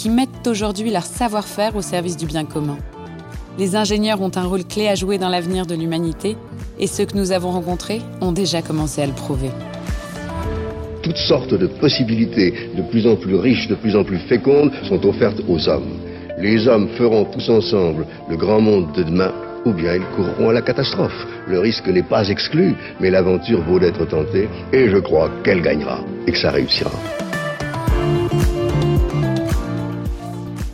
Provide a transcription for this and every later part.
qui mettent aujourd'hui leur savoir-faire au service du bien commun. Les ingénieurs ont un rôle clé à jouer dans l'avenir de l'humanité et ceux que nous avons rencontrés ont déjà commencé à le prouver. Toutes sortes de possibilités de plus en plus riches, de plus en plus fécondes sont offertes aux hommes. Les hommes feront tous ensemble le grand monde de demain ou bien ils courront à la catastrophe. Le risque n'est pas exclu, mais l'aventure vaut d'être tentée et je crois qu'elle gagnera et que ça réussira.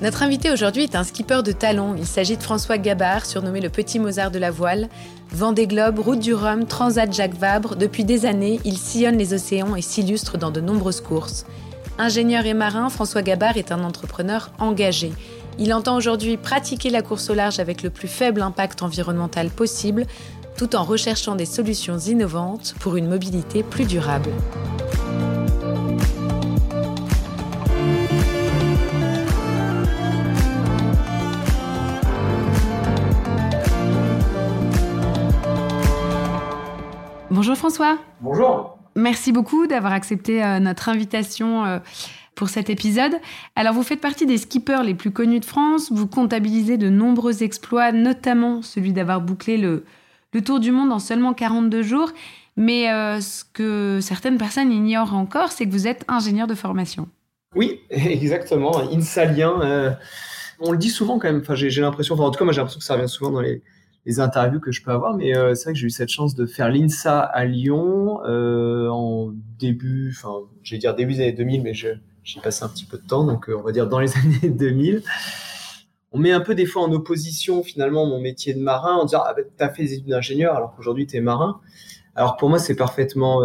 Notre invité aujourd'hui est un skipper de talent. Il s'agit de François Gabard, surnommé le petit Mozart de la voile. Vendée Globe, Route du Rhum, Transat Jacques Vabre, depuis des années, il sillonne les océans et s'illustre dans de nombreuses courses. Ingénieur et marin, François Gabard est un entrepreneur engagé. Il entend aujourd'hui pratiquer la course au large avec le plus faible impact environnemental possible, tout en recherchant des solutions innovantes pour une mobilité plus durable. Bonjour François. Bonjour. Merci beaucoup d'avoir accepté euh, notre invitation euh, pour cet épisode. Alors vous faites partie des skippers les plus connus de France, vous comptabilisez de nombreux exploits, notamment celui d'avoir bouclé le, tour du monde en seulement 42 jours. Mais euh, ce que certaines personnes ignorent encore, c'est que vous êtes ingénieur de formation. Oui, exactement, insalien. on le dit souvent quand même, enfin, j'ai l'impression, en tout cas moi j'ai l'impression que ça revient souvent dans les, les interviews que je peux avoir. Mais euh, c'est vrai que j'ai eu cette chance de faire l'INSA à Lyon euh, en début, enfin, je vais dire début des années 2000, mais j'ai passé un petit peu de temps, donc euh, on va dire dans les années 2000. On met un peu des fois en opposition finalement mon métier de marin en disant ah ben, t'as fait des études d'ingénieur alors qu'aujourd'hui t'es marin. Alors pour moi c'est parfaitement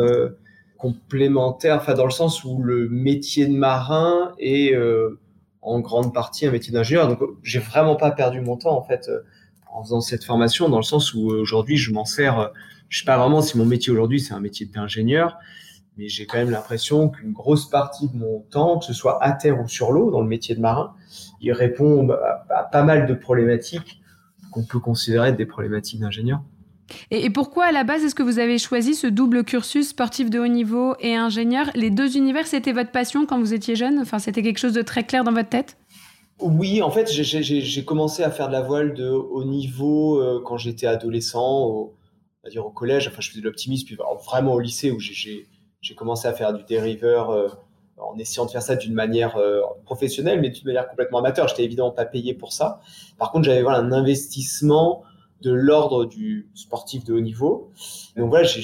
complémentaire, enfin dans le sens où le métier de marin est en grande partie un métier d'ingénieur. Donc j'ai vraiment pas perdu mon temps en fait en faisant cette formation, dans le sens où euh, aujourd'hui je m'en sers. Euh, je sais pas vraiment si mon métier aujourd'hui c'est un métier d'ingénieur, mais j'ai quand même l'impression qu'une grosse partie de mon temps, que ce soit à terre ou sur l'eau, dans le métier de marin, il répond à, pas mal de problématiques qu'on peut considérer des problématiques d'ingénieur. Et, pourquoi à la base est-ce que vous avez choisi ce double cursus sportif de haut niveau et ingénieur? Les deux univers, c'était votre passion quand vous étiez jeune? Enfin, c'était quelque chose de très clair dans votre tête? Oui, en fait, j'ai commencé à faire de la voile de haut niveau euh, quand j'étais adolescent, au, on va dire au collège. Enfin, je faisais de l'optimisme, puis vraiment au lycée où j'ai commencé à faire du dériveur euh, en essayant de faire ça d'une manière euh, professionnelle, mais d'une manière complètement amateur. J'étais évidemment pas payé pour ça. Par contre, j'avais un investissement de l'ordre du sportif de haut niveau. Donc voilà, j'ai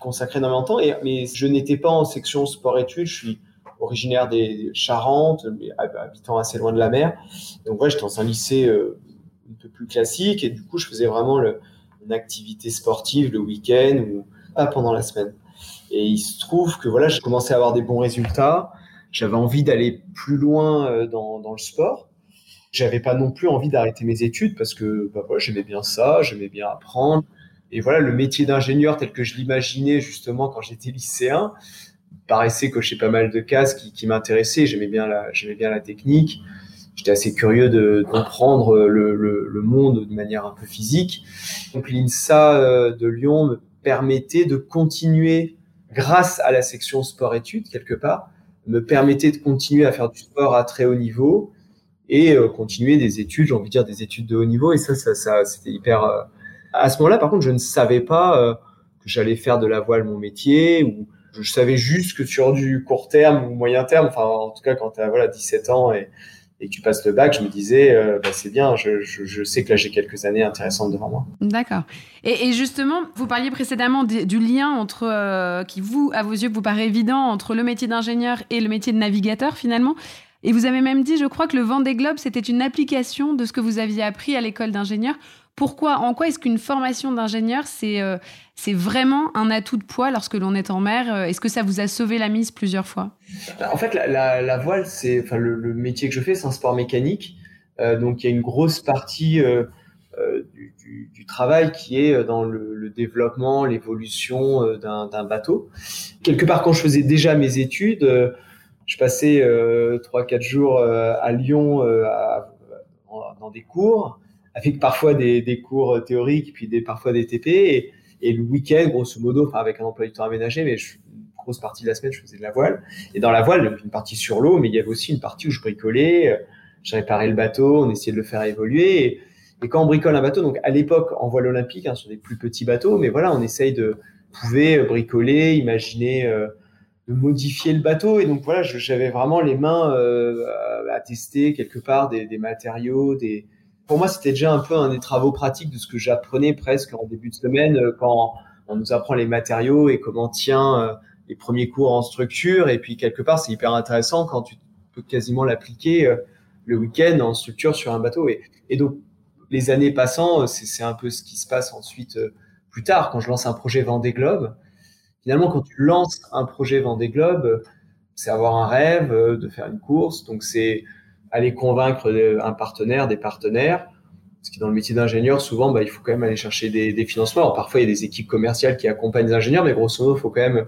consacré énormément de temps. Et, mais je n'étais pas en section sport-études. Je suis originaire des Charentes, mais habitant assez loin de la mer. Donc ouais, j'étais dans un lycée euh, un peu plus classique et du coup, je faisais vraiment une activité sportive le week-end ou pas pendant la semaine. Et il se trouve que voilà, j'ai commencé à avoir des bons résultats. J'avais envie d'aller plus loin euh, dans, dans le sport. J'avais pas non plus envie d'arrêter mes études parce que bah, voilà, j'aimais bien ça, j'aimais bien apprendre. Et voilà, le métier d'ingénieur tel que je l'imaginais justement quand j'étais lycéen, paraissait cocher pas mal de cases qui, qui m'intéressaient. J'aimais bien la, j'aimais bien la technique. J'étais assez curieux de, comprendre le, le, monde de manière un peu physique. Donc l'INSA euh, de Lyon me permettait de continuer, grâce à la section sport-études quelque part, me permettait de continuer à faire du sport à très haut niveau et euh, continuer des études, j'ai envie de dire des études de haut niveau. Et ça, ça, ça c'était hyper. Euh, à ce moment-là, par contre, je ne savais pas que j'allais faire de la voile mon métier ou je savais juste que sur du court terme ou moyen terme, enfin en tout cas quand tu as voilà 17 ans et, et que tu passes le bac, je me disais, euh, bah, c'est bien, je, je, sais que là j'ai quelques années intéressantes devant moi. D'accord. Et, justement, vous parliez précédemment du lien entre, euh, qui vous, à vos yeux, vous paraît évident entre le métier d'ingénieur et le métier de navigateur finalement. Et vous avez même dit, je crois que le Vendée Globe, c'était une application de ce que vous aviez appris à l'école d'ingénieur. Pourquoi, en quoi est-ce qu'une formation d'ingénieur, c'est euh, vraiment un atout de poids lorsque l'on est en mer euh, Est-ce que ça vous a sauvé la mise plusieurs fois? En fait, la, voile, c'est, enfin, le, métier que je fais, c'est un sport mécanique. Euh, donc, il y a une grosse partie du, travail qui est dans le, développement, l'évolution d'un bateau. Quelque part, quand je faisais déjà mes études, je passais 3-4 jours à Lyon dans des cours avec parfois des, cours théoriques, puis des, parfois des TP. Et, le week-end, grosso modo, enfin avec un emploi du temps aménagé, mais une grosse partie de la semaine, je faisais de la voile. Et dans la voile, une partie sur l'eau, mais il y avait aussi une partie où je bricolais, euh, je réparais le bateau, on essayait de le faire évoluer. Et, quand on bricole un bateau, donc à l'époque en voile olympique, hein, sur des plus petits bateaux, mais voilà, on essaye de pouvait bricoler, imaginer euh, de modifier le bateau. Et donc voilà, j'avais vraiment les mains euh, à tester quelque part des, des matériaux, des, pour moi, c'était déjà un peu un des travaux pratiques de ce que j'apprenais presque en début de semaine euh, quand on nous apprend les matériaux et comment tient euh, les premiers cours en structure. Et puis, quelque part, c'est hyper intéressant quand tu peux quasiment l'appliquer euh, le week-end en structure sur un bateau. Et, et donc, les années passant, c'est un peu ce qui se passe ensuite plus tard quand je lance un projet Vendée Globe. Finalement, quand tu lances un projet Vendée Globe, c'est avoir un rêve de faire une course. Donc, c'est aller convaincre un partenaire, des partenaires. Parce que dans le métier d'ingénieur, souvent, bah, il faut quand même aller chercher des, financements. Parfois, il y a des équipes commerciales qui accompagnent les ingénieurs, mais grosso modo, il faut quand même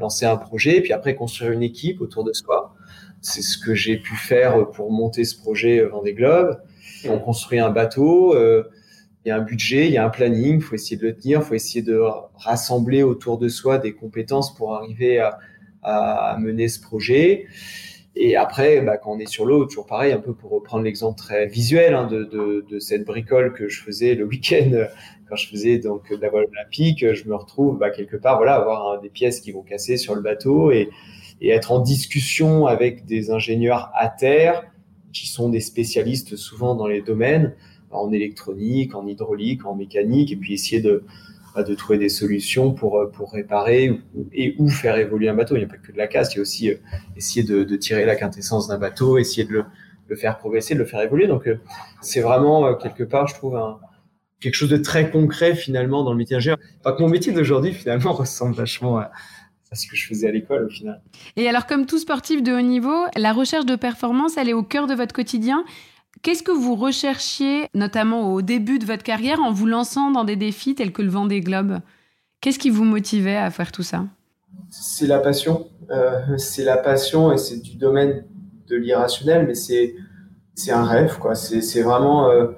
lancer un projet, et puis après construire une équipe autour de soi. C'est ce que j'ai pu faire pour monter ce projet Vendée Globe. On construit un bateau, euh, il y a un budget, il y a un planning, il faut essayer de le tenir, il faut essayer de rassembler autour de soi des compétences pour arriver à mener ce projet. Et après, bah, quand on est sur l'eau, toujours pareil, un peu pour reprendre l'exemple très visuel hein, de, de, de, cette bricole que je faisais le week-end quand je faisais donc de la voile olympique, je me retrouve bah, quelque part, voilà, avoir des pièces qui vont casser sur le bateau et, et être en discussion avec des ingénieurs à terre qui sont des spécialistes souvent dans les domaines en électronique, en hydraulique, en mécanique, et puis essayer de, de trouver des solutions pour, euh, pour réparer et ou faire évoluer un bateau. Il n'y a pas que de la casse, il y a aussi euh, essayer de, tirer la quintessence d'un bateau, essayer de le, le, faire progresser, de le faire évoluer. Donc euh, c'est vraiment quelque part, je trouve, quelque chose de très concret finalement dans le métier ingénieur. Pas que mon métier d'aujourd'hui finalement ressemble vachement à ce que je faisais à l'école au final. Et alors comme tout sportif de haut niveau, la recherche de performance, elle est au cœur de votre quotidien. Qu'est-ce que vous recherchiez, notamment au début de votre carrière, en vous lançant dans des défis tels que le Vendée Globe Qu'est-ce qui vous motivait à faire tout ça? C'est la passion. Euh, c'est la passion et c'est du domaine de l'irrationnel, mais c'est c'est un rêve, quoi. C'est vraiment. Euh,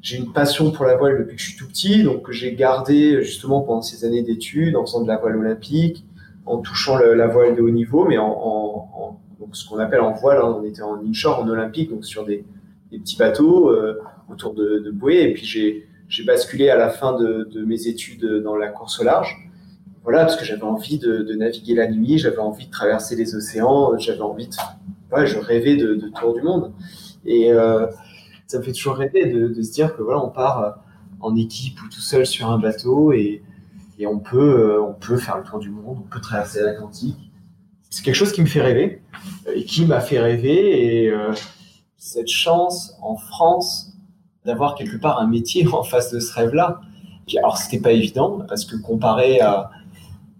j'ai une passion pour la voile depuis que je suis tout petit, donc j'ai gardé justement pendant ces années d'études, en faisant de la voile olympique, en touchant la voile de haut niveau, mais en, en, ce qu'on appelle en voile, hein. on était en inshore, en olympique, donc sur des, petits bateaux euh, autour de, de bouées. Et puis j'ai basculé à la fin de, mes études dans la course au large. Voilà, parce que j'avais envie de, naviguer la nuit, j'avais envie de traverser les océans, j'avais envie de, ouais, je rêvais de, tour du monde. Et euh, ça me fait toujours rêver de, se dire que voilà, on part euh, en équipe ou tout seul sur un bateau et, on peut, on peut faire le tour du monde, on peut traverser l'Atlantique. C'est quelque chose qui me fait rêver et qui m'a fait rêver et cette chance en France d'avoir quelque part un métier en face de ce rêve-là. Alors, c'était pas évident parce que comparé à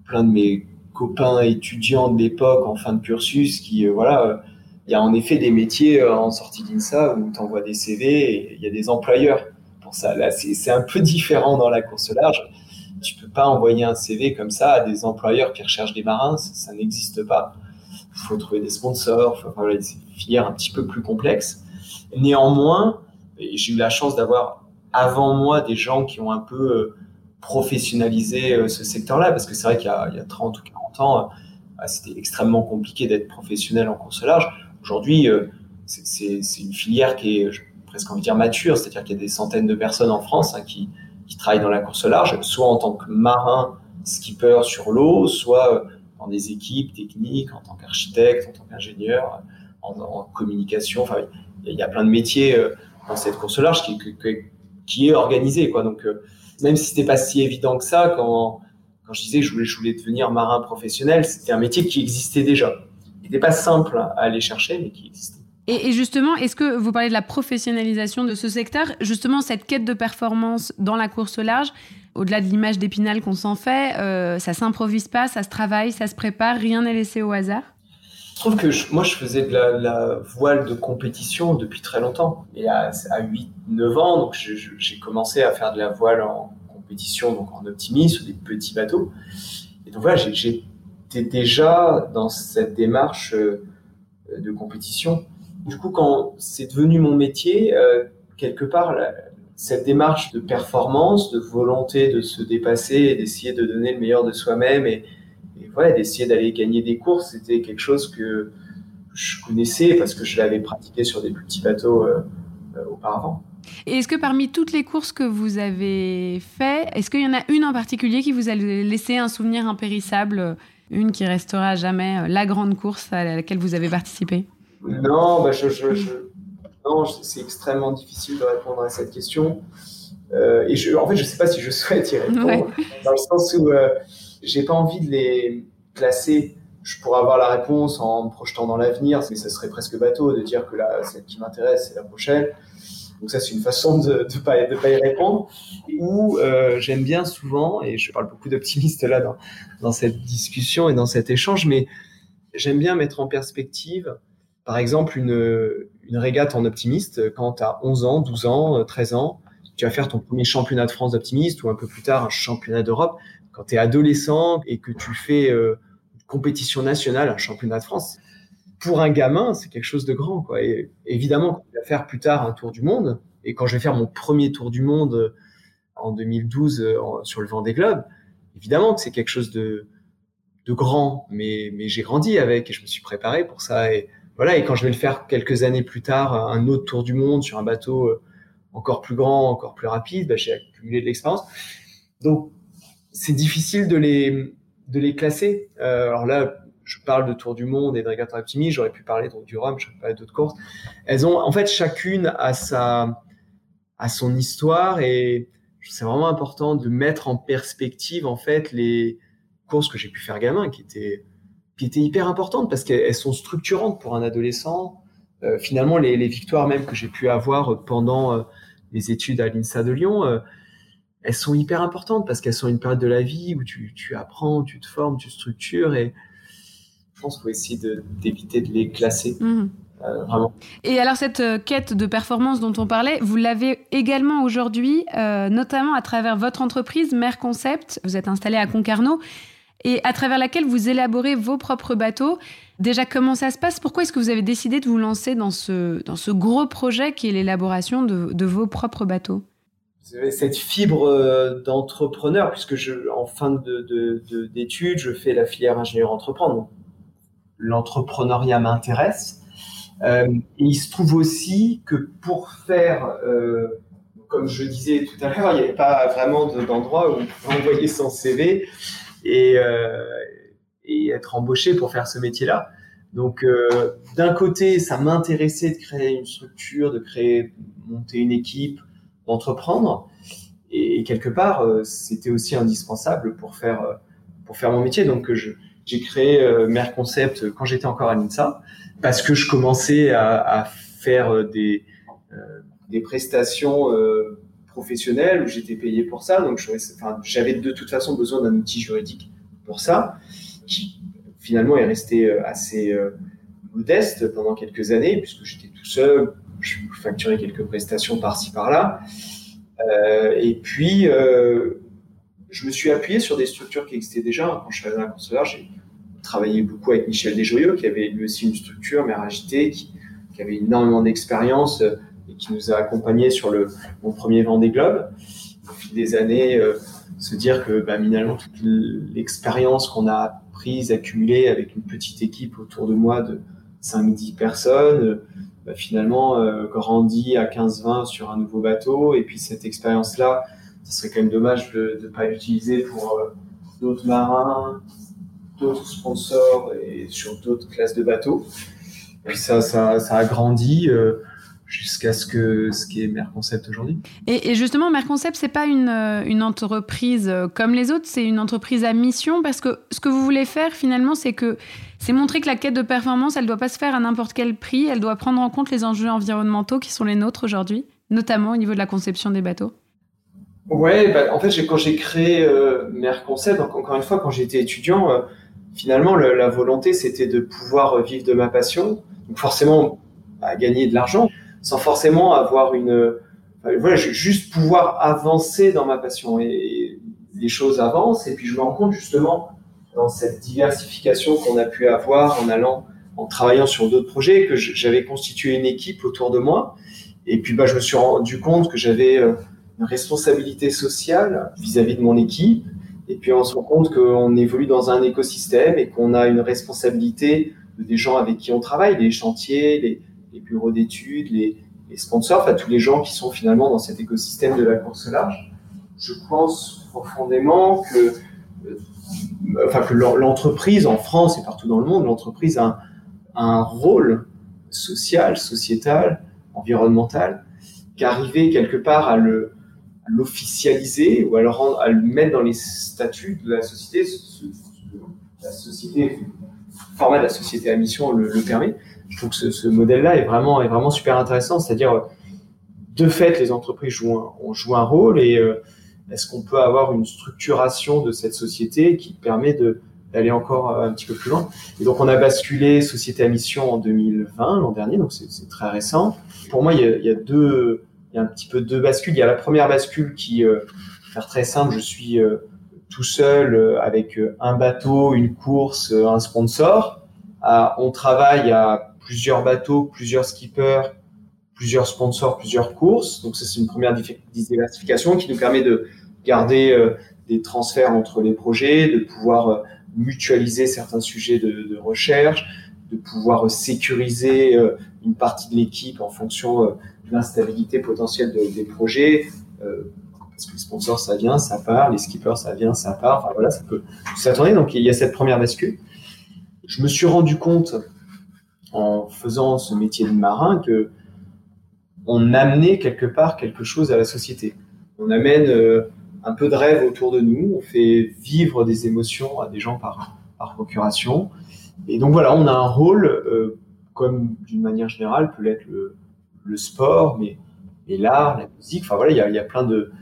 plein de mes copains étudiants de l'époque en fin de cursus qui, euh, voilà, il y a en effet des métiers euh, en sortie d'INSA où tu envoies des CV et il y a des employeurs pour ça. Là, c'est un peu différent dans la course large. Tu peux pas envoyer un CV comme ça à des employeurs qui recherchent des marins, ça n'existe pas il faut trouver des sponsors, faut, voilà, c'est une filière un petit peu plus complexe. Néanmoins, j'ai eu la chance d'avoir avant moi des gens qui ont un peu euh, professionnalisé euh, ce secteur-là, parce que c'est vrai qu'il y, a 30 ou 40 ans, euh, bah, c'était extrêmement compliqué d'être professionnel en course large. Aujourd'hui, c'est une filière qui est presque envie de dire mature, c'est-à-dire qu'il y a des centaines de personnes en France hein, qui, qui travaillent dans la course large, soit en tant que marin, skipper sur l'eau, soit des équipes techniques, en tant qu'architecte, en tant qu'ingénieur, en, communication. Enfin, il y a plein de métiers dans cette course large qui, est organisée. Quoi. Donc, même si c'était pas si évident que ça, quand, quand je disais que je voulais, je voulais devenir marin professionnel, c'était un métier qui existait déjà. Il n'était pas simple à aller chercher, mais qui existait. Et, justement, est-ce que vous parlez de la professionnalisation de ce secteur? Justement, cette quête de performance dans la course au large, au-delà de l'image d'épinal qu'on s'en fait, euh, ça s'improvise pas, ça se travaille, ça se prépare, rien n'est laissé au hasard? Je trouve que moi, je faisais de la, voile de compétition depuis très longtemps. Et à, à 8-9 ans, donc j'ai commencé à faire de la voile en compétition, donc en optimisme, des petits bateaux. Et donc voilà, j'étais déjà dans cette démarche euh, de compétition. Du coup, quand c'est devenu mon métier, euh, quelque part, cette démarche de performance, de volonté de se dépasser et d'essayer de donner le meilleur de soi-même et, et d'essayer d'aller gagner des courses, c'était quelque chose que je connaissais parce que je l'avais pratiqué sur des petits bateaux euh, euh, auparavant. Et est-ce que parmi toutes les courses que vous avez faites, est-ce qu'il y en a une en particulier qui vous a laissé un souvenir impérissable, une qui restera à jamais la grande course à laquelle vous avez participé? Non, bah je, non, c'est extrêmement difficile de répondre à cette question. Euh, et je, en fait, je ne sais pas si je souhaite y répondre, dans le sens où euh, j'ai pas envie de les classer. Je pourrais avoir la réponse en me projetant dans l'avenir, mais ça serait presque bateau de dire que là, celle qui m'intéresse, c'est la prochaine. Donc ça, c'est une façon de ne pas, de pas y répondre. Ou euh, j'aime bien souvent, et je parle beaucoup d'optimistes là dans, dans cette discussion et dans cet échange, mais j'aime bien mettre en perspective, par exemple, une, une régate en optimiste quand tu as 11 ans, 12 ans, 13 ans. Tu vas faire ton premier championnat de France d'optimiste ou un peu plus tard un championnat d'Europe. Quand tu es adolescent et que tu fais euh, une compétition nationale, un championnat de France, pour un gamin, c'est quelque chose de grand. Quoi. Et évidemment, quand tu vas faire plus tard un tour du monde, et quand je vais faire mon premier tour du monde euh, en 2012 euh, sur le Vendée Globe, évidemment que c'est quelque chose de, de grand, mais, mais j'ai grandi avec et je me suis préparé pour ça. Voilà, et quand je vais le faire quelques années plus tard, un autre tour du monde sur un bateau euh, encore plus grand, encore plus rapide, bah, j'ai accumulé de l'expérience. Donc, c'est difficile de les, de les classer. Euh, alors là, je parle de Tour du Monde et de Regatta Optimiste, j'aurais pu parler donc, du Rhum, j'aurais pu parler d'autres courses. Elles ont, en fait, chacune sa, a son histoire et c'est vraiment important de mettre en perspective, en fait, les courses que j'ai pu faire gamin, qui étaient, qui étaient hyper importantes parce qu'elles sont structurantes pour un adolescent. Euh, finalement, les, les, victoires même que j'ai pu avoir pendant euh, les études à l'INSA de Lyon, euh, elles sont hyper importantes parce qu'elles sont une période de la vie où tu, tu apprends, tu te formes, tu structures et je pense qu'il faut essayer d'éviter de, les classer. Mhm. vraiment. Et alors cette quête de performance dont on parlait, vous l'avez également aujourd'hui, notamment à travers votre entreprise Mère Concept. Vous êtes installé à Concarneau et à travers laquelle vous élaborez vos propres bateaux. Déjà, comment ça se passe? Pourquoi est-ce que vous avez décidé de vous lancer dans ce, dans ce gros projet qui est l'élaboration de, de, vos propres bateaux? Cette fibre euh, d'entrepreneur, puisque en fin d'études, de, je fais la filière ingénieur entreprendre. L'entrepreneuriat m'intéresse. Euh, il se trouve aussi que pour faire, euh, comme je disais tout à l'heure, il n'y avait pas vraiment d'endroit où on pouvait envoyer son CV et, euh, et être embauché pour faire ce métier-là. Donc, euh, d'un côté, ça m'intéressait de créer une structure, de créer, monter une équipe, d'entreprendre. Et, quelque part, euh, c'était aussi indispensable pour faire, pour faire mon métier. Donc, j'ai créé euh, Mère Concept quand j'étais encore à l'INSA, parce que je commençais à, à faire des, des prestations professionnel où j'étais payé pour ça. Donc, j'avais de toute façon besoin d'un outil juridique pour ça, qui finalement est resté euh, assez euh, modeste pendant quelques années, puisque j'étais tout seul, je facturais quelques prestations par-ci par-là. Euh, et puis, je me suis appuyé sur des structures qui existaient déjà. Quand je arrivé à la j'ai travaillé beaucoup avec Michel Desjoyeux, qui avait lui aussi une structure, Mère Agité, qui avait énormément d'expérience et qui nous a accompagnés sur le, mon premier Vendée Globe. Au fil des années, euh, se dire que bah, finalement, toute l'expérience qu'on a prise, accumulée avec une petite équipe autour de moi de 5-10 personnes, bah, finalement euh, grandit à 15-20 sur un nouveau bateau. Et puis cette expérience-là, ce serait quand même dommage de ne pas l'utiliser pour euh, d'autres marins, d'autres sponsors et sur d'autres classes de bateaux. Et ça, ça, ça a grandi. Jusqu'à ce que ce qui est Merconcept aujourd'hui. Et, et, justement, Merconcept, c'est pas une, une, entreprise comme les autres, c'est une entreprise à mission parce que ce que vous voulez faire finalement, c'est que c'est montrer que la quête de performance, elle doit pas se faire à n'importe quel prix, elle doit prendre en compte les enjeux environnementaux qui sont les nôtres aujourd'hui, notamment au niveau de la conception des bateaux. Ouais, bah, en fait, quand j'ai créé euh, Merconcept, donc encore une fois, quand j'étais étudiant, euh, finalement, la volonté, c'était de pouvoir vivre de ma passion, donc forcément à gagner de l'argent, sans forcément avoir une, voilà, juste pouvoir avancer dans ma passion et, les choses avancent. Et puis je me rends compte justement dans cette diversification qu'on a pu avoir en allant, en travaillant sur d'autres projets, que j'avais constitué une équipe autour de moi. Et puis bah, je me suis rendu compte que j'avais euh, une responsabilité sociale vis-à-vis de mon équipe. Et puis on se rend compte qu'on évolue dans un écosystème et qu'on a une responsabilité des gens avec qui on travaille, les chantiers, les, les bureaux d'études, les, sponsors, enfin tous les gens qui sont finalement dans cet écosystème de la course large. Je pense profondément que, euh, enfin, que l'entreprise en France et partout dans le monde, l'entreprise a un, rôle social, sociétal, environnemental, qu'arriver quelque part à le l'officialiser ou à le, rendre, à le mettre dans les statuts de la société, la société, format de la société à mission le permet je trouve que ce, modèle-là est vraiment, est vraiment super intéressant. C'est-à-dire, de fait, les entreprises jouent un, joué un rôle et euh, est-ce qu'on peut avoir une structuration de cette société qui permet de d'aller encore un petit peu plus loin? Et donc, on a basculé société à mission en 2020, l'an dernier, donc c'est très récent. Pour moi, il y, a, deux, il y a un petit peu deux bascules. Il y a la première bascule qui, euh, faire très simple, je suis euh, tout seul euh, avec un bateau, une course, un sponsor. on travaille à plusieurs bateaux, plusieurs skippers, plusieurs sponsors, plusieurs courses. Donc ça, c'est une première diversification qui nous permet de garder euh, des transferts entre les projets, de pouvoir euh, mutualiser certains sujets de, recherche, de pouvoir sécuriser euh, une partie de l'équipe en fonction de l'instabilité potentielle des projets. parce que les sponsors, ça vient, ça part, les skippers, ça vient, ça part. Enfin voilà, ça peut tourner. Donc il y a cette première bascule. Je me suis rendu compte en faisant ce métier de marin que on amenait quelque part quelque chose à la société. On amène euh, un peu de rêve autour de nous, on fait vivre des émotions à des gens par, par procuration. Et donc voilà, on a un rôle, euh, comme d'une manière générale peut l'être le, sport, mais, l'art, la musique, enfin voilà, il y a, plein de,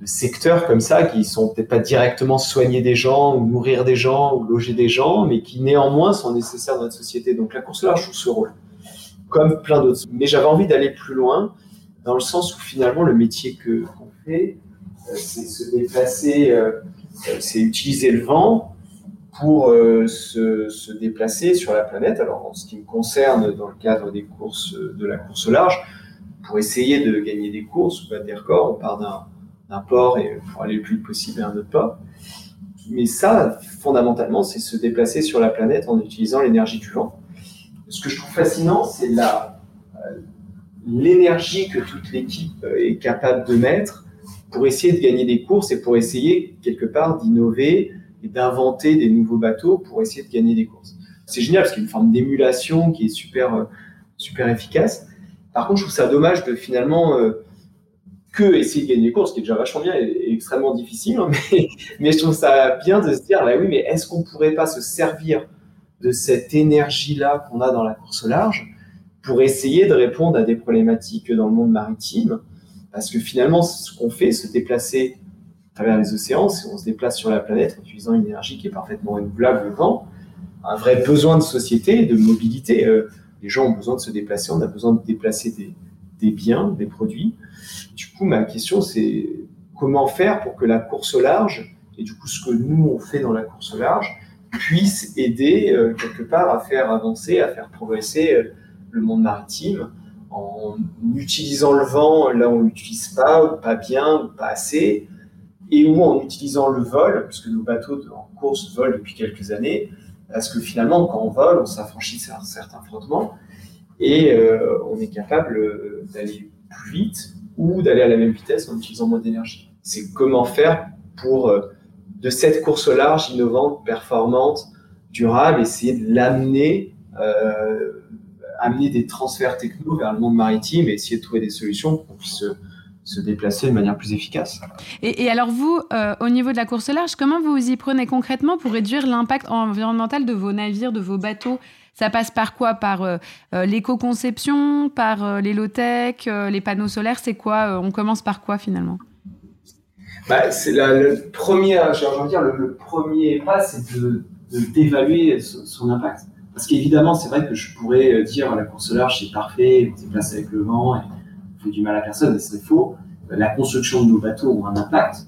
de secteurs comme ça qui sont peut-être pas directement soigner des gens ou nourrir des gens ou loger des gens, mais qui néanmoins sont nécessaires dans notre société. Donc la course large joue ce rôle, comme plein d'autres. Mais j'avais envie d'aller plus loin dans le sens où finalement le métier que qu'on fait, euh, c'est se déplacer, euh, euh, c'est utiliser le vent pour se, se, déplacer sur la planète. Alors en ce qui me concerne, dans le cadre des courses de la course large, pour essayer de gagner des courses ou des records, on part d'un d'un port et pour aller le plus vite possible à un autre port. Mais ça, fondamentalement, c'est se déplacer sur la planète en utilisant l'énergie du vent. Ce que je trouve fascinant, c'est la, euh, l'énergie que toute l'équipe est capable de mettre pour essayer de gagner des courses et pour essayer quelque part d'innover et d'inventer des nouveaux bateaux pour essayer de gagner des courses. C'est génial parce qu'il y a une forme d'émulation qui est super, euh, super efficace. Par contre, je trouve ça dommage de finalement euh, que essayer de gagner des courses, qui est déjà vachement bien et, extrêmement difficile. Hein, mais, je trouve ça bien de se dire, oui, mais est-ce qu'on pourrait pas se servir de cette énergie-là qu'on a dans la course au large pour essayer de répondre à des problématiques dans le monde maritime? Parce que finalement, ce qu'on fait, se déplacer à travers les océans, c'est on se déplace sur la planète en utilisant une énergie qui est parfaitement renouvelable, le vent, un vrai besoin de société, de mobilité. Euh, les gens ont besoin de se déplacer, on a besoin de déplacer des, des biens, des produits. Du coup, ma question, c'est comment faire pour que la course au large, et du coup ce que nous on fait dans la course au large, puisse aider euh, quelque part à faire avancer, à faire progresser euh, le monde maritime en utilisant le vent là où on l'utilise pas, pas bien, pas assez, et ou en utilisant le vol, puisque nos bateaux en course volent depuis quelques années, parce que finalement, quand on vole, on s'affranchit certains frottements, et euh, on est capable euh, d'aller plus vite ou d'aller à la même vitesse en utilisant moins d'énergie. C'est comment faire pour, euh, de cette course large, innovante, performante, durable, essayer de l'amener amener des transferts techno vers le monde maritime et essayer de trouver des solutions pour qu'on puisse se, déplacer de manière plus efficace. Et, alors vous, au niveau de la course large, comment vous y prenez concrètement pour réduire l'impact environnemental de vos navires, de vos bateaux? Ça passe par quoi? Par euh, euh, l'éco-conception, par euh, les low-tech, les panneaux solaires? C'est quoi On commence par quoi finalement? Bah, c'est le premier, j'ai dire, le, premier pas, c'est de, d'évaluer son, impact. Parce qu'évidemment, c'est vrai que je pourrais dire la course large c'est parfait, on se déplace avec le vent et du mal à personne, mais c'est faux. La construction de nos bateaux a un impact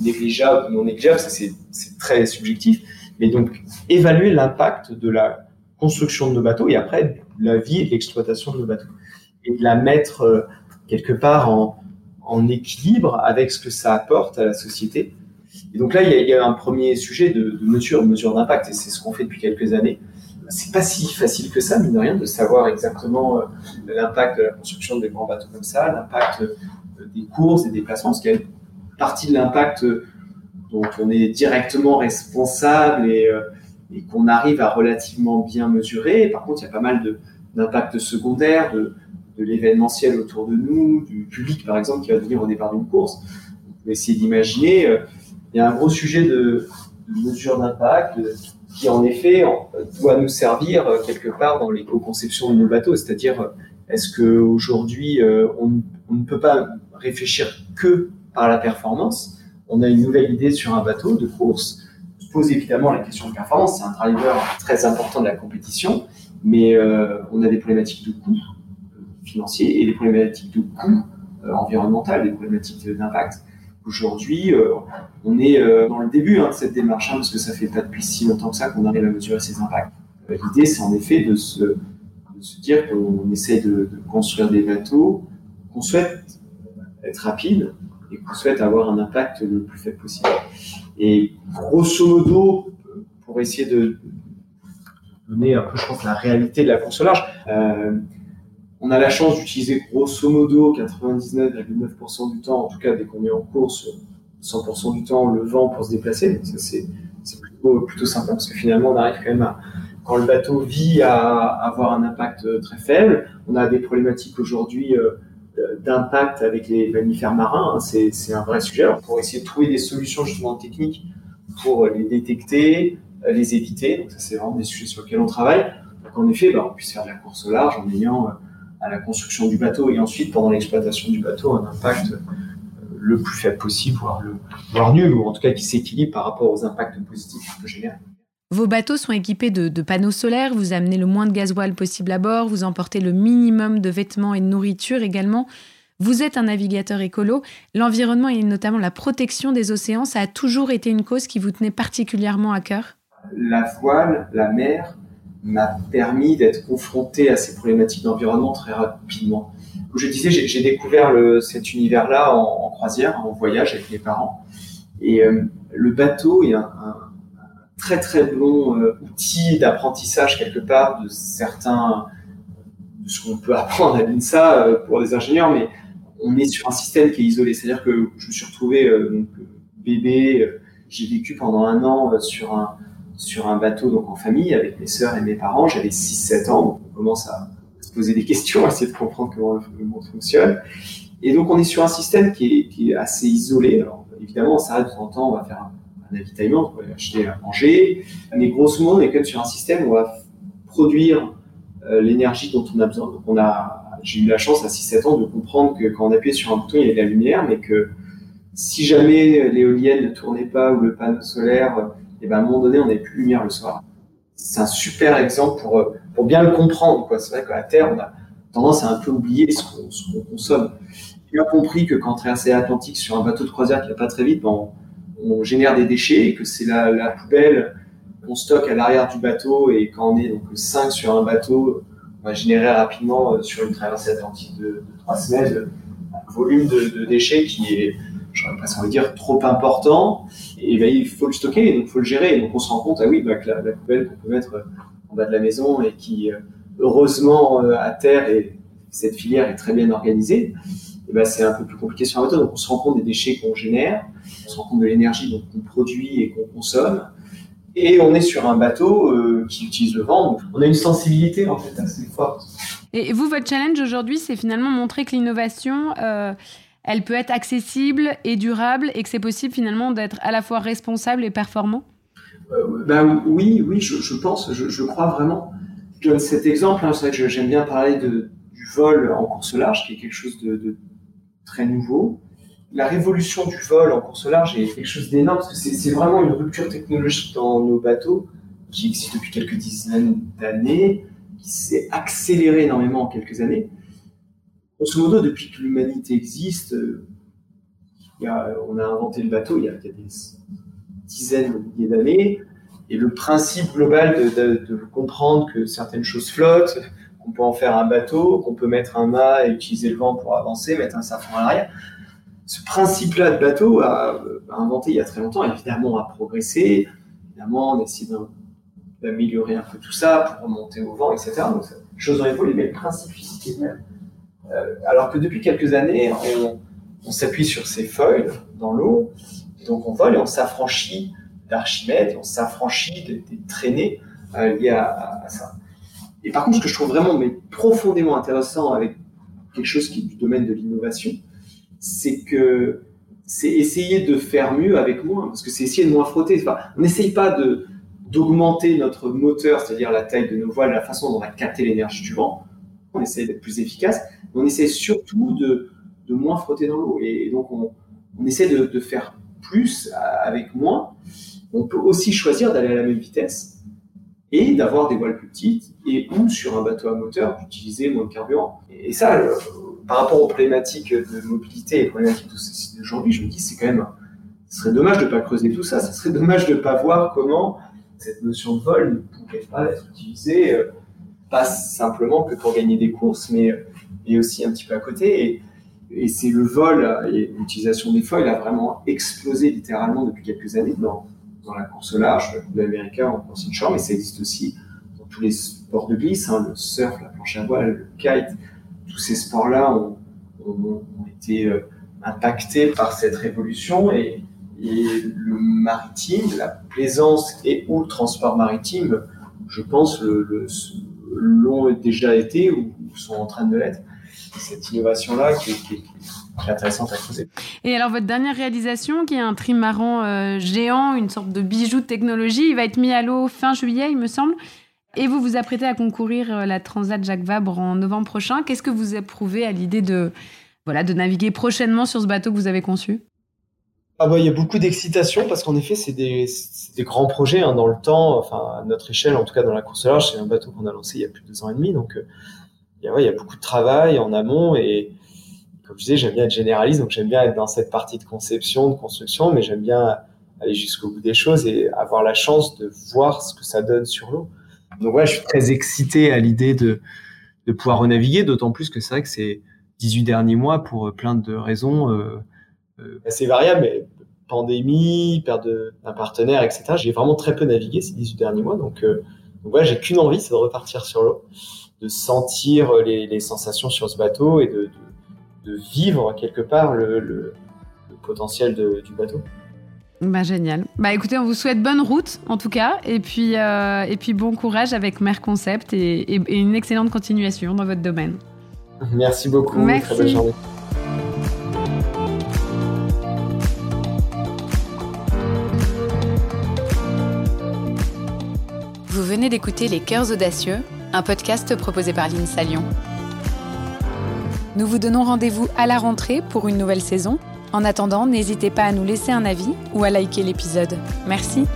négligeable ou non négligeable, c'est, très subjectif. Mais donc, évaluer l'impact de la construction de nos bateaux et après la vie et l'exploitation de nos bateaux. Et de la mettre euh, quelque part en, en, équilibre avec ce que ça apporte à la société. Et donc là, il y a, un premier sujet de mesure, mesure d'impact, et c'est ce qu'on fait depuis quelques années. C'est pas si facile que ça, mine de rien, de savoir exactement euh, l'impact de la construction des grands bateaux comme ça, l'impact euh, des courses, des déplacements, parce qu'il y a une partie de l'impact dont on est directement responsable et, et qu'on arrive à relativement bien mesurer. Par contre, il y a pas mal d'impacts secondaires, de, de l'événementiel autour de nous, du public par exemple qui va venir au départ d'une course. On peut essayer d'imaginer. Euh, il y a un gros sujet de, mesure d'impact qui en effet doit nous servir euh, quelque part dans l'éco-conception de nos bateaux. C'est-à-dire, euh, est-ce qu'aujourd'hui, on, on ne peut pas réfléchir que par la performance? On a une nouvelle idée sur un bateau de course pose évidemment la question de performance. C'est un driver très important de la compétition, mais euh, on a des problématiques de coûts euh, financiers et des problématiques de coûts euh, environnementaux, des problématiques d'impact. Aujourd'hui, on est dans le début hein, de cette démarche, hein, parce que ça fait pas depuis si longtemps que ça qu'on arrive à mesurer ces impacts. L'idée, c'est en effet de se, dire qu'on essaie de, construire des bateaux qu'on souhaite être rapide et qu'on souhaite avoir un impact le plus faible possible. Et grosso modo, pour essayer de donner un peu, je pense, la réalité de la course au large, euh, on a la chance d'utiliser grosso modo 99,9% du temps, en tout cas dès qu'on est en course, 100% du temps le vent pour se déplacer. Ça c'est plutôt, sympa parce que finalement on arrive quand même à, quand le bateau vit à, avoir un impact très faible. On a des problématiques aujourd'hui euh, d'impact avec les mammifères marins, hein, c'est un vrai sujet. Alors, pour essayer de trouver des solutions justement techniques pour les détecter, euh, les éviter. Donc ça, c'est vraiment des sujets sur lesquels on travaille. Donc en effet, bah, on puisse faire de la course au large en ayant euh, à la construction du bateau et ensuite pendant l'exploitation du bateau un impact euh, le plus faible possible, voire, le, voire nul, ou en tout cas qui s'équilibre par rapport aux impacts positifs qu'on peut générer. Vos bateaux sont équipés de, panneaux solaires, vous amenez le moins de gasoil possible à bord, vous emportez le minimum de vêtements et de nourriture également. Vous êtes un navigateur écolo. L'environnement et notamment la protection des océans, ça a toujours été une cause qui vous tenait particulièrement à cœur? La voile, la mer, m'a permis d'être confronté à ces problématiques d'environnement très rapidement. Comme je disais, j'ai découvert cet univers-là en, croisière, en voyage avec mes parents. Et euh, le bateau est un très très bon euh, outil d'apprentissage quelque part de certains de ce qu'on peut apprendre à l'INSA euh, pour les ingénieurs, mais on est sur un système qui est isolé. C'est-à-dire que je me suis retrouvé euh, bébé, j'ai vécu pendant un an sur un sur un bateau donc en famille avec mes sœurs et mes parents. J'avais 6-7 ans, on commence à se poser des questions, à essayer de comprendre comment le monde fonctionne. Et donc on est sur un système qui est, qui est assez isolé. Alors évidemment, ça s'arrête de temps en temps, on va faire un un avitaillement, on peut acheter à manger. Mais grosso modo, on est quand même sur un système où on va produire euh, l'énergie dont on a besoin. Donc on a, j'ai eu la chance à 6-7 ans de comprendre que quand on appuyait sur un bouton, il y avait de la lumière, mais que si jamais l'éolienne ne tournait pas ou le panneau solaire, et ben à un moment donné, on n'avait plus lumière le soir. C'est un super exemple pour, pour bien le comprendre. C'est vrai qu'à Terre, on a tendance à un peu oublier ce qu'on, consomme. J'ai bien compris que quand on traversait l'Atlantique sur un bateau de croisière qui va pas très vite, ben, on génère des déchets et que c'est la, poubelle qu'on stocke à l'arrière du bateau et quand on est donc 5 sur un bateau, on va générer rapidement euh, sur une traversée atlantique de, de 3 semaines un volume de déchets qui est, j'aurais presque envie de dire, trop important. Et ben, il faut le stocker, donc il faut le gérer. Et donc on se rend compte, ah oui, bah, que la, poubelle qu'on peut mettre en bas de la maison et qui, euh, heureusement, euh, à terre, et cette filière est très bien organisée, et ben, c'est un peu plus compliqué sur un bateau. Donc on se rend compte des déchets qu'on génère, on se rend compte de l'énergie qu'on produit et qu'on consomme. et on est sur un bateau euh, qui utilise le vent. Donc on a une sensibilité en fait assez forte. Et vous, votre challenge aujourd'hui, c'est finalement montrer que l'innovation, euh, elle peut être accessible et durable et que c'est possible finalement d'être à la fois responsable et performant? Euh, ben, Oui, oui, je, pense, je, je, crois vraiment. Je donne cet exemple, hein, c'est vrai que j'aime bien parler de, du vol en course large, qui est quelque chose de, de très nouveau la révolution du vol en course large est quelque chose d'énorme parce que c'est vraiment une rupture technologique dans nos bateaux qui existe depuis quelques dizaines d'années, qui s'est accélérée énormément en quelques années. Grosso modo, depuis que l'humanité existe, on a inventé le bateau il y a, des dizaines de milliers d'années, et le principe global de, comprendre que certaines choses flottent, qu'on peut en faire un bateau, qu'on peut mettre un mât et utiliser le vent pour avancer, mettre un safran à l'arrière, ce principe-là de bateau a, inventé il y a très longtemps, évidemment a progressé, évidemment on essaie d'améliorer un peu tout ça pour remonter au vent, etc. Donc, choses ont évolué, mais le principe physique est même. Euh, alors que depuis quelques années, on, s'appuie sur ces feuilles dans l'eau, donc on vole et on s'affranchit d'Archimède, on s'affranchit des, traînées euh, liées à, ça. Et par contre, ce que je trouve vraiment mais profondément intéressant avec quelque chose qui est du domaine de l'innovation, c'est que c'est essayer de faire mieux avec moins, parce que c'est essayer de moins frotter. On n'essaye pas de d'augmenter notre moteur, c'est-à-dire la taille de nos voiles, la façon dont on va capter l'énergie du vent. On essaye d'être plus efficace, on essaie surtout de, de moins frotter dans l'eau. Et donc, on, on essaie de, de, faire plus avec moins. On peut aussi choisir d'aller à la même vitesse et d'avoir des voiles plus petites et ou sur un bateau à moteur d'utiliser moins de carburant. Et ça, euh, par rapport aux problématiques de mobilité et problématiques d'aujourd'hui, je me dis c'est quand même, ce serait dommage de ne pas creuser tout ça. Ce serait dommage de ne pas voir comment cette notion de vol ne pourrait pas être utilisée, euh, pas simplement que pour gagner des courses, mais et aussi un petit peu à côté. Et, et c'est le vol et l'utilisation des foils a vraiment explosé littéralement depuis quelques années dans, dans la course large, l'américain en course inshore, mais ça existe aussi dans tous les sports de glisse, hein, le surf, la planche à voile, le kite, tous ces sports-là ont, été euh, impactés par cette révolution et, le maritime, la plaisance et ou le transport maritime, je pense, l'ont le, déjà été ou, sont en train de l'être. Cette innovation-là qui, est intéressante à creuser. Et alors votre dernière réalisation, qui est un trimaran euh, géant, une sorte de bijou de technologie, il va être mis à l'eau fin juillet, il me semble. Et vous vous apprêtez à concourir euh, la Transat Jacques Vabre en novembre prochain. Qu'est-ce que vous éprouvez à l'idée de, voilà, de naviguer prochainement sur ce bateau que vous avez conçu? Ah bah, il y a beaucoup d'excitation parce qu'en effet, c'est des, des, grands projets hein, dans le temps, enfin, à notre échelle, en tout cas dans la course large, c'est un bateau qu'on a lancé il y a plus de deux ans et demi. Donc, euh, il, y a, ouais, il y a beaucoup de travail en amont et, comme je disais, j'aime bien être généraliste, donc j'aime bien être dans cette partie de conception, de construction, mais j'aime bien aller jusqu'au bout des choses et avoir la chance de voir ce que ça donne sur l'eau. Donc ouais, je suis très excité à l'idée de, de pouvoir renaviguer, d'autant plus que c'est vrai que c'est 18 derniers mois pour euh, plein de raisons euh, euh, assez variables, mais pandémie, perte d'un partenaire, etc. J'ai vraiment très peu navigué ces 18 derniers mois, donc, euh, donc ouais, j'ai qu'une envie, c'est de repartir sur l'eau, de sentir les, les, sensations sur ce bateau et de, de, de vivre quelque part le, le, le potentiel de, du bateau. Bah, génial. Bah écoutez, on vous souhaite bonne route en tout cas, et puis, euh, et puis bon courage avec Mer Concept et, et, une excellente continuation dans votre domaine. Merci beaucoup. Merci. Très bonne journée. Vous venez d'écouter Les Cœurs Audacieux, un podcast proposé par l'INSA Lyon. Nous vous donnons rendez-vous à la rentrée pour une nouvelle saison en attendant, n'hésitez pas à nous laisser un avis ou à liker l'épisode. Merci.